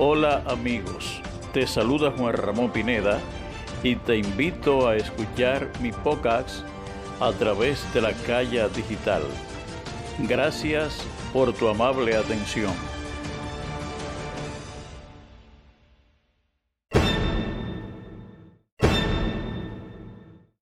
Hola amigos, te saluda Juan Ramón Pineda y te invito a escuchar mi podcast a través de la calle digital. Gracias por tu amable atención.